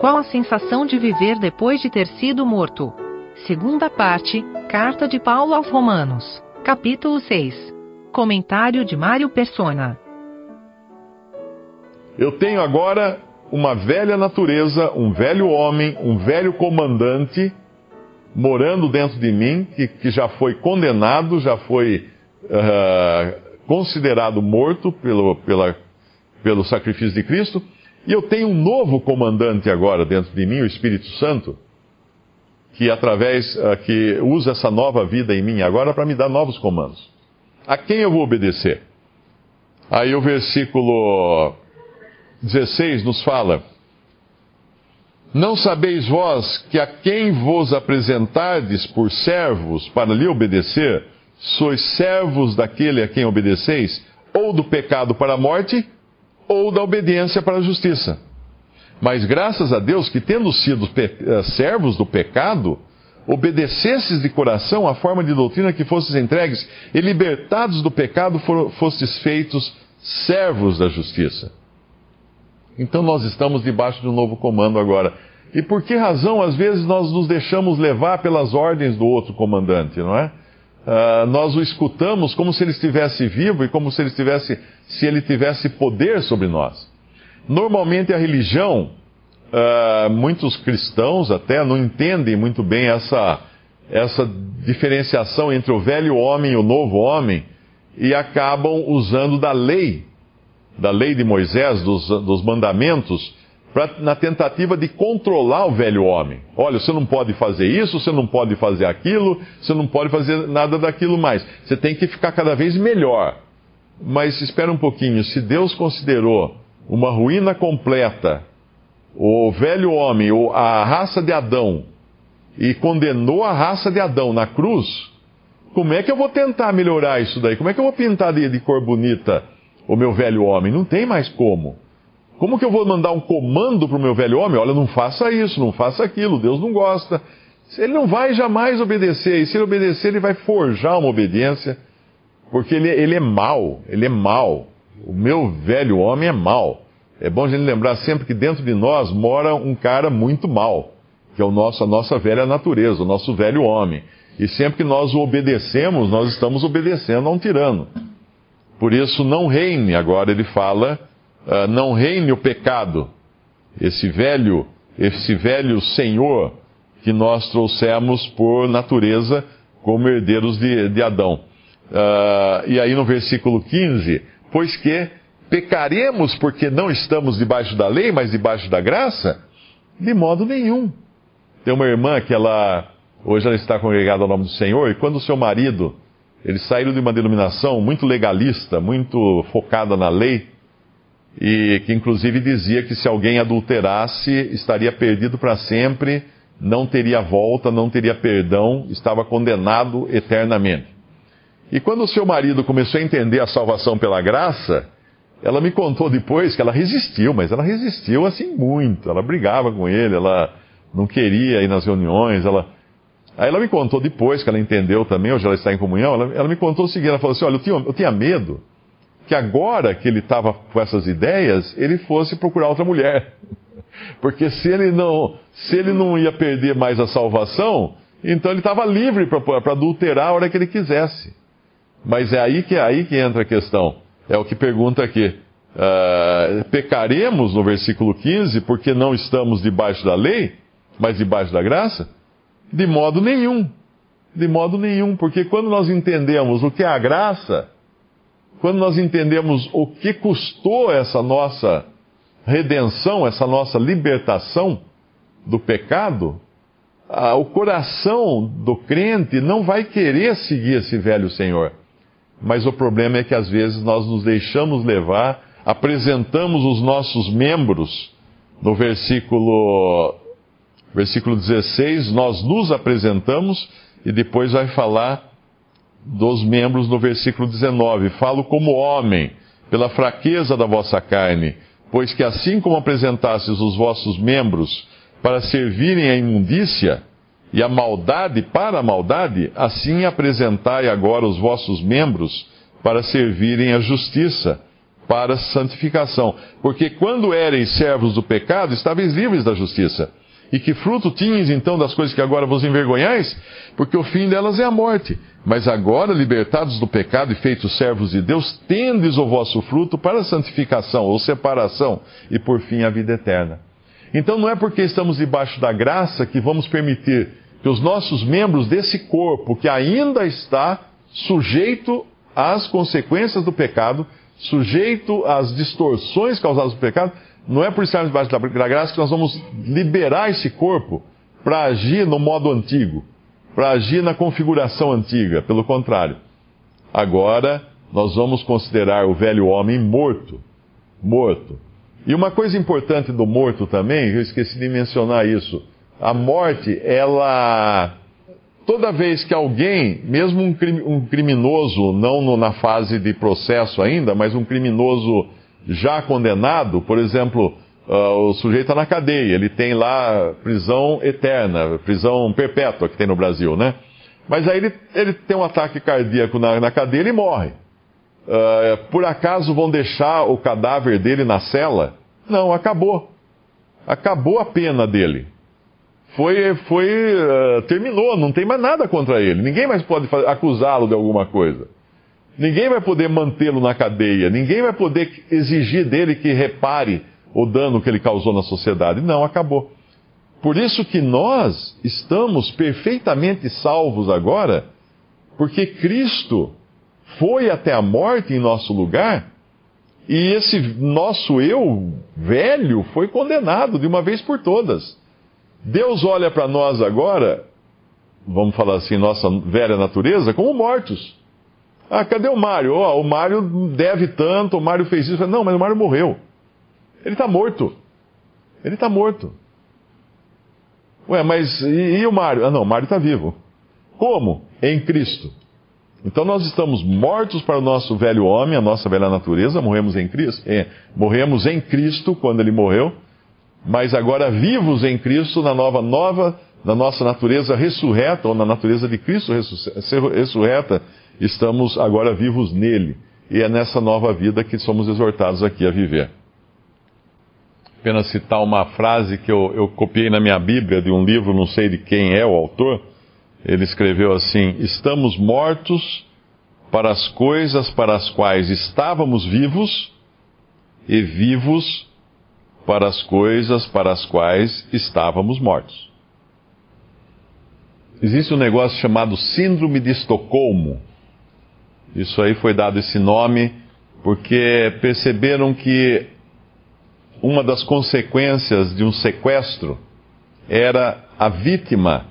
Qual a sensação de viver depois de ter sido morto? Segunda parte, Carta de Paulo aos Romanos, capítulo 6. Comentário de Mário Persona. Eu tenho agora uma velha natureza, um velho homem, um velho comandante morando dentro de mim, que, que já foi condenado, já foi uh, considerado morto pelo, pela, pelo sacrifício de Cristo, e eu tenho um novo comandante agora dentro de mim, o Espírito Santo, que através uh, que usa essa nova vida em mim agora para me dar novos comandos. A quem eu vou obedecer? Aí o versículo 16 nos fala: Não sabeis vós que a quem vos apresentardes por servos para lhe obedecer, sois servos daquele a quem obedeceis, ou do pecado para a morte, ou da obediência para a justiça. Mas graças a Deus que, tendo sido eh, servos do pecado, obedecesses de coração à forma de doutrina que fostes entregues, e libertados do pecado, fostes feitos servos da justiça. Então nós estamos debaixo de um novo comando agora. E por que razão, às vezes, nós nos deixamos levar pelas ordens do outro comandante, não é? Uh, nós o escutamos como se ele estivesse vivo e como se ele tivesse, se ele tivesse poder sobre nós. Normalmente a religião, uh, muitos cristãos até não entendem muito bem essa, essa diferenciação entre o velho homem e o novo homem e acabam usando da lei, da lei de Moisés, dos, dos mandamentos, pra, na tentativa de controlar o velho homem. Olha, você não pode fazer isso, você não pode fazer aquilo, você não pode fazer nada daquilo mais. Você tem que ficar cada vez melhor. Mas espera um pouquinho, se Deus considerou uma ruína completa o velho homem, a raça de Adão, e condenou a raça de Adão na cruz, como é que eu vou tentar melhorar isso daí? Como é que eu vou pintar de, de cor bonita o meu velho homem? Não tem mais como. Como que eu vou mandar um comando para o meu velho homem? Olha, não faça isso, não faça aquilo, Deus não gosta. Ele não vai jamais obedecer, e se ele obedecer, ele vai forjar uma obediência, porque ele, ele é mau, ele é mau. O meu velho homem é mau. É bom a gente lembrar sempre que dentro de nós mora um cara muito mau, que é o nosso, a nossa velha natureza, o nosso velho homem. E sempre que nós o obedecemos, nós estamos obedecendo a um tirano. Por isso, não reine, agora ele fala uh, não reine o pecado, esse velho, esse velho senhor que nós trouxemos por natureza como herdeiros de, de Adão. Uh, e aí no versículo 15, pois que pecaremos porque não estamos debaixo da lei, mas debaixo da graça? De modo nenhum. Tem uma irmã que ela, hoje ela está congregada ao nome do Senhor, e quando o seu marido, eles saíram de uma denominação muito legalista, muito focada na lei, e que inclusive dizia que se alguém adulterasse estaria perdido para sempre, não teria volta, não teria perdão, estava condenado eternamente. E quando o seu marido começou a entender a salvação pela graça, ela me contou depois que ela resistiu, mas ela resistiu assim muito. Ela brigava com ele, ela não queria ir nas reuniões, ela. Aí ela me contou depois que ela entendeu também, hoje ela está em comunhão, ela, ela me contou o seguinte, ela falou assim, olha, eu tinha, eu tinha medo que agora que ele estava com essas ideias, ele fosse procurar outra mulher. Porque se ele não, se ele não ia perder mais a salvação, então ele estava livre para adulterar a hora que ele quisesse. Mas é aí que, é aí que entra a questão. É o que pergunta aqui. Uh, pecaremos, no versículo 15, porque não estamos debaixo da lei, mas debaixo da graça? De modo nenhum. De modo nenhum, porque quando nós entendemos o que é a graça, quando nós entendemos o que custou essa nossa redenção, essa nossa libertação do pecado, o coração do crente não vai querer seguir esse velho Senhor. Mas o problema é que às vezes nós nos deixamos levar, apresentamos os nossos membros, no versículo, versículo 16, nós nos apresentamos, e depois vai falar dos membros no versículo 19. Falo como homem, pela fraqueza da vossa carne, pois que assim como apresentastes os vossos membros para servirem à imundícia e a maldade para a maldade, assim apresentai agora os vossos membros para servirem à justiça. para santificação. Porque quando ereis servos do pecado, estáveis livres da justiça. E que fruto tinhas então das coisas que agora vos envergonhais? Porque o fim delas é a morte. Mas agora, libertados do pecado e feitos servos de Deus, tendes o vosso fruto para a santificação ou separação e por fim a vida eterna. Então não é porque estamos debaixo da graça que vamos permitir que os nossos membros desse corpo, que ainda está sujeito às consequências do pecado, sujeito às distorções causadas pelo pecado, não é por estarmos debaixo da graça que nós vamos liberar esse corpo para agir no modo antigo, para agir na configuração antiga. Pelo contrário, agora nós vamos considerar o velho homem morto. Morto. E uma coisa importante do morto também, eu esqueci de mencionar isso. A morte, ela. Toda vez que alguém, mesmo um criminoso, não no, na fase de processo ainda, mas um criminoso já condenado, por exemplo, uh, o sujeito está na cadeia, ele tem lá prisão eterna, prisão perpétua que tem no Brasil, né? Mas aí ele, ele tem um ataque cardíaco na, na cadeia e morre. Uh, por acaso vão deixar o cadáver dele na cela? Não, acabou. Acabou a pena dele foi, foi uh, terminou, não tem mais nada contra ele. Ninguém mais pode acusá-lo de alguma coisa. Ninguém vai poder mantê-lo na cadeia. Ninguém vai poder exigir dele que repare o dano que ele causou na sociedade. Não, acabou. Por isso que nós estamos perfeitamente salvos agora, porque Cristo foi até a morte em nosso lugar, e esse nosso eu velho foi condenado de uma vez por todas. Deus olha para nós agora, vamos falar assim, nossa velha natureza, como mortos. Ah, cadê o Mário? Oh, o Mário deve tanto, o Mário fez isso. Não, mas o Mário morreu. Ele está morto. Ele está morto. Ué, mas e, e o Mário? Ah, não, o Mário está vivo. Como? Em Cristo. Então nós estamos mortos para o nosso velho homem, a nossa velha natureza, morremos em Cristo, é, morremos em Cristo quando ele morreu, mas agora vivos em Cristo, na nova, nova, na nossa natureza ressurreta, ou na natureza de Cristo ressurreta, estamos agora vivos nele. E é nessa nova vida que somos exortados aqui a viver. Apenas citar uma frase que eu, eu copiei na minha Bíblia de um livro, não sei de quem é o autor. Ele escreveu assim: Estamos mortos para as coisas para as quais estávamos vivos e vivos para as coisas para as quais estávamos mortos. Existe um negócio chamado Síndrome de Estocolmo. Isso aí foi dado esse nome porque perceberam que uma das consequências de um sequestro era a vítima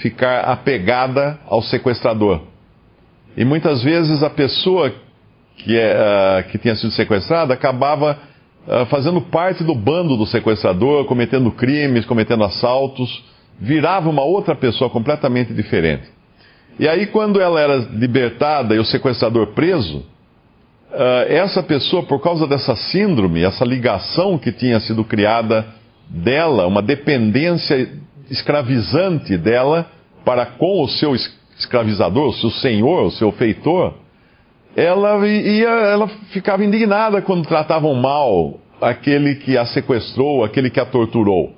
ficar apegada ao sequestrador. E muitas vezes a pessoa que, é, uh, que tinha sido sequestrada acabava uh, fazendo parte do bando do sequestrador, cometendo crimes, cometendo assaltos, virava uma outra pessoa completamente diferente. E aí, quando ela era libertada e o sequestrador preso, essa pessoa, por causa dessa síndrome, essa ligação que tinha sido criada dela, uma dependência escravizante dela para com o seu escravizador, o seu senhor, o seu feitor, ela, ia, ela ficava indignada quando tratavam mal aquele que a sequestrou, aquele que a torturou.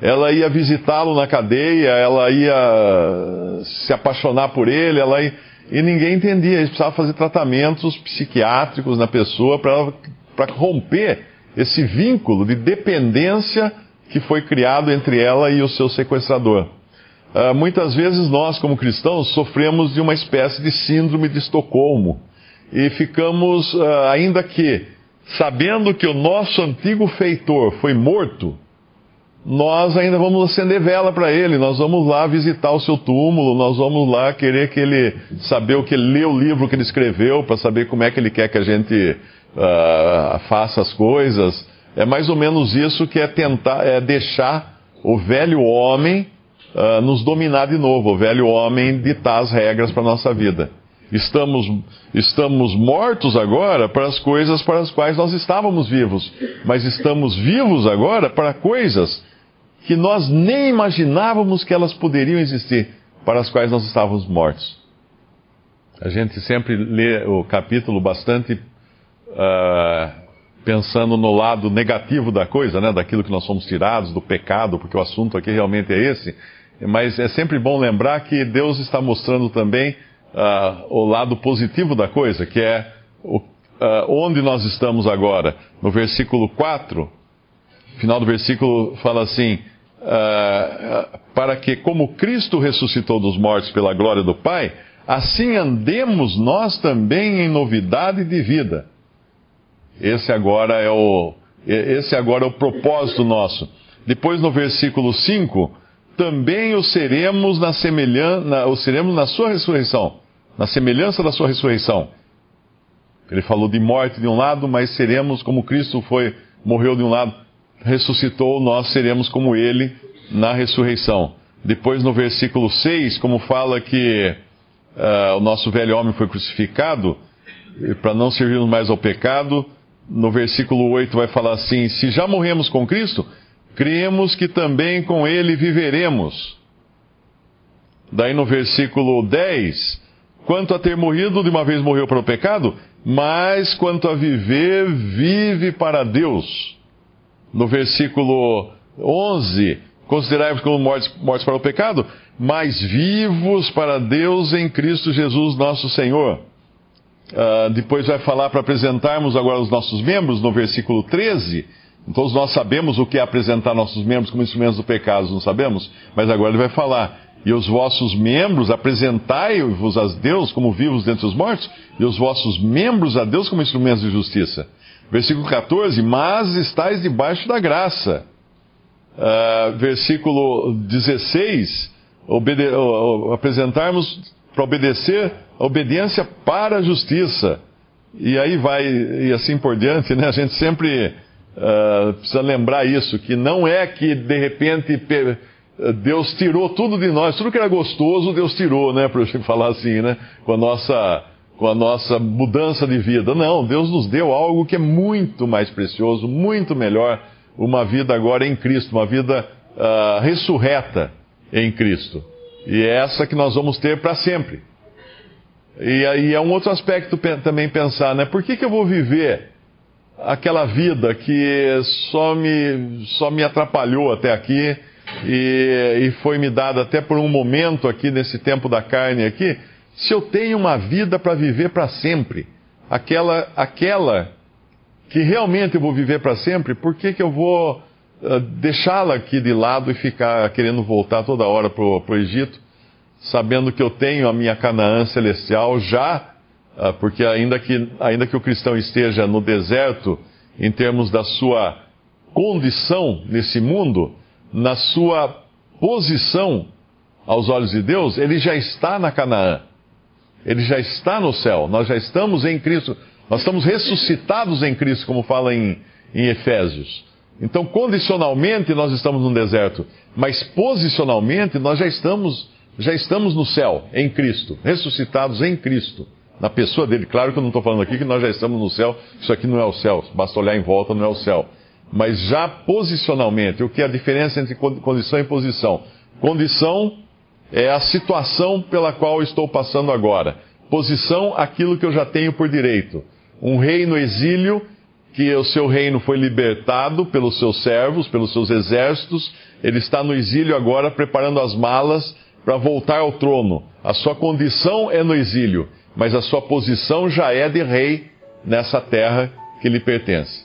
Ela ia visitá-lo na cadeia, ela ia se apaixonar por ele, ela ia, e ninguém entendia. Eles precisavam fazer tratamentos psiquiátricos na pessoa para romper esse vínculo de dependência que foi criado entre ela e o seu sequestrador. Uh, muitas vezes nós, como cristãos, sofremos de uma espécie de síndrome de Estocolmo e ficamos, uh, ainda que sabendo que o nosso antigo feitor foi morto, nós ainda vamos acender vela para ele, nós vamos lá visitar o seu túmulo, nós vamos lá querer que ele saber o que ele lê o livro que ele escreveu, para saber como é que ele quer que a gente uh, faça as coisas. É mais ou menos isso que é tentar, é deixar o velho homem uh, nos dominar de novo, o velho homem ditar as regras para nossa vida. Estamos, estamos mortos agora para as coisas para as quais nós estávamos vivos, mas estamos vivos agora para coisas que nós nem imaginávamos que elas poderiam existir, para as quais nós estávamos mortos. A gente sempre lê o capítulo bastante uh, pensando no lado negativo da coisa, né, daquilo que nós somos tirados, do pecado, porque o assunto aqui realmente é esse. Mas é sempre bom lembrar que Deus está mostrando também uh, o lado positivo da coisa, que é o, uh, onde nós estamos agora. No versículo 4, final do versículo fala assim: uh, para que, como Cristo ressuscitou dos mortos pela glória do Pai, assim andemos nós também em novidade de vida. Esse agora é o, esse agora é o propósito nosso. Depois no versículo 5, também o seremos na semelhança, o seremos na sua ressurreição, na semelhança da sua ressurreição. Ele falou de morte de um lado, mas seremos como Cristo foi, morreu de um lado, ressuscitou, nós seremos como ele na ressurreição. Depois no versículo 6, como fala que uh, o nosso velho homem foi crucificado, para não servirmos mais ao pecado, no versículo 8 vai falar assim: Se já morremos com Cristo, cremos que também com Ele viveremos. Daí no versículo 10, quanto a ter morrido, de uma vez morreu para o pecado, mas quanto a viver, vive para Deus. No versículo 11, considerai-vos como mortos, mortos para o pecado, mas vivos para Deus em Cristo Jesus nosso Senhor. Uh, depois vai falar para apresentarmos agora os nossos membros, no versículo 13. Todos nós sabemos o que é apresentar nossos membros como instrumentos do pecado, não sabemos? Mas agora ele vai falar. E os vossos membros, apresentai-vos a Deus como vivos dentre os mortos, e os vossos membros a Deus como instrumentos de justiça. Versículo 14: Mas estáis debaixo da graça. Uh, versículo 16: obede- apresentarmos para obedecer obediência para a justiça. E aí vai, e assim por diante, né? A gente sempre uh, precisa lembrar isso, que não é que de repente Deus tirou tudo de nós, tudo que era gostoso, Deus tirou, né? Para eu falar assim, né? Com a nossa com a nossa mudança de vida. Não, Deus nos deu algo que é muito mais precioso, muito melhor, uma vida agora em Cristo, uma vida uh, ressurreta em Cristo. E é essa que nós vamos ter para sempre. E aí é um outro aspecto também pensar, né? Por que, que eu vou viver aquela vida que só me, só me atrapalhou até aqui e, e foi me dada até por um momento aqui nesse tempo da carne aqui, se eu tenho uma vida para viver para sempre, aquela, aquela que realmente eu vou viver para sempre, por que, que eu vou uh, deixá-la aqui de lado e ficar querendo voltar toda hora para o Egito? sabendo que eu tenho a minha Canaã celestial já, ah, porque ainda que, ainda que o cristão esteja no deserto, em termos da sua condição nesse mundo, na sua posição aos olhos de Deus, ele já está na Canaã. Ele já está no céu. Nós já estamos em Cristo. Nós estamos ressuscitados em Cristo, como fala em, em Efésios. Então, condicionalmente, nós estamos no deserto. Mas posicionalmente, nós já estamos já estamos no céu, em Cristo, ressuscitados em Cristo, na pessoa dele. Claro que eu não estou falando aqui que nós já estamos no céu, isso aqui não é o céu, basta olhar em volta, não é o céu. Mas já posicionalmente, o que é a diferença entre condição e posição? Condição é a situação pela qual estou passando agora. Posição, aquilo que eu já tenho por direito. Um rei no exílio, que o seu reino foi libertado pelos seus servos, pelos seus exércitos, ele está no exílio agora preparando as malas para voltar ao trono. A sua condição é no exílio, mas a sua posição já é de rei nessa terra que lhe pertence.